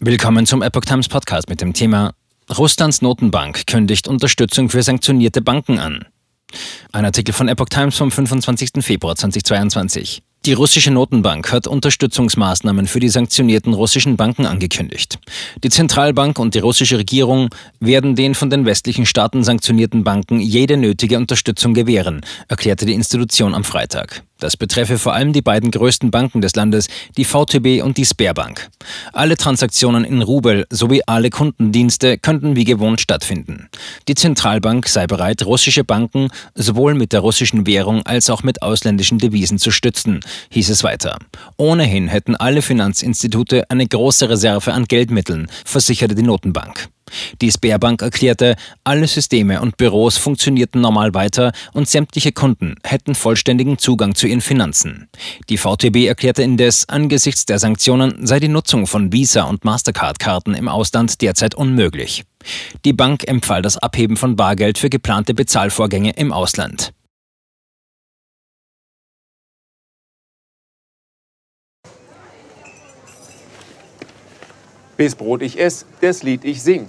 Willkommen zum Epoch Times Podcast mit dem Thema Russlands Notenbank kündigt Unterstützung für sanktionierte Banken an. Ein Artikel von Epoch Times vom 25. Februar 2022. Die russische Notenbank hat Unterstützungsmaßnahmen für die sanktionierten russischen Banken angekündigt. Die Zentralbank und die russische Regierung werden den von den westlichen Staaten sanktionierten Banken jede nötige Unterstützung gewähren, erklärte die Institution am Freitag. Das betreffe vor allem die beiden größten Banken des Landes, die VTB und die Sperrbank. Alle Transaktionen in Rubel sowie alle Kundendienste könnten wie gewohnt stattfinden. Die Zentralbank sei bereit, russische Banken sowohl mit der russischen Währung als auch mit ausländischen Devisen zu stützen, hieß es weiter. Ohnehin hätten alle Finanzinstitute eine große Reserve an Geldmitteln, versicherte die Notenbank. Die Sperrbank erklärte, alle Systeme und Büros funktionierten normal weiter und sämtliche Kunden hätten vollständigen Zugang zu ihren Finanzen. Die VTB erklärte indes, angesichts der Sanktionen sei die Nutzung von Visa- und Mastercard-Karten im Ausland derzeit unmöglich. Die Bank empfahl das Abheben von Bargeld für geplante Bezahlvorgänge im Ausland. Bis Brot ich ess, das Lied ich sing.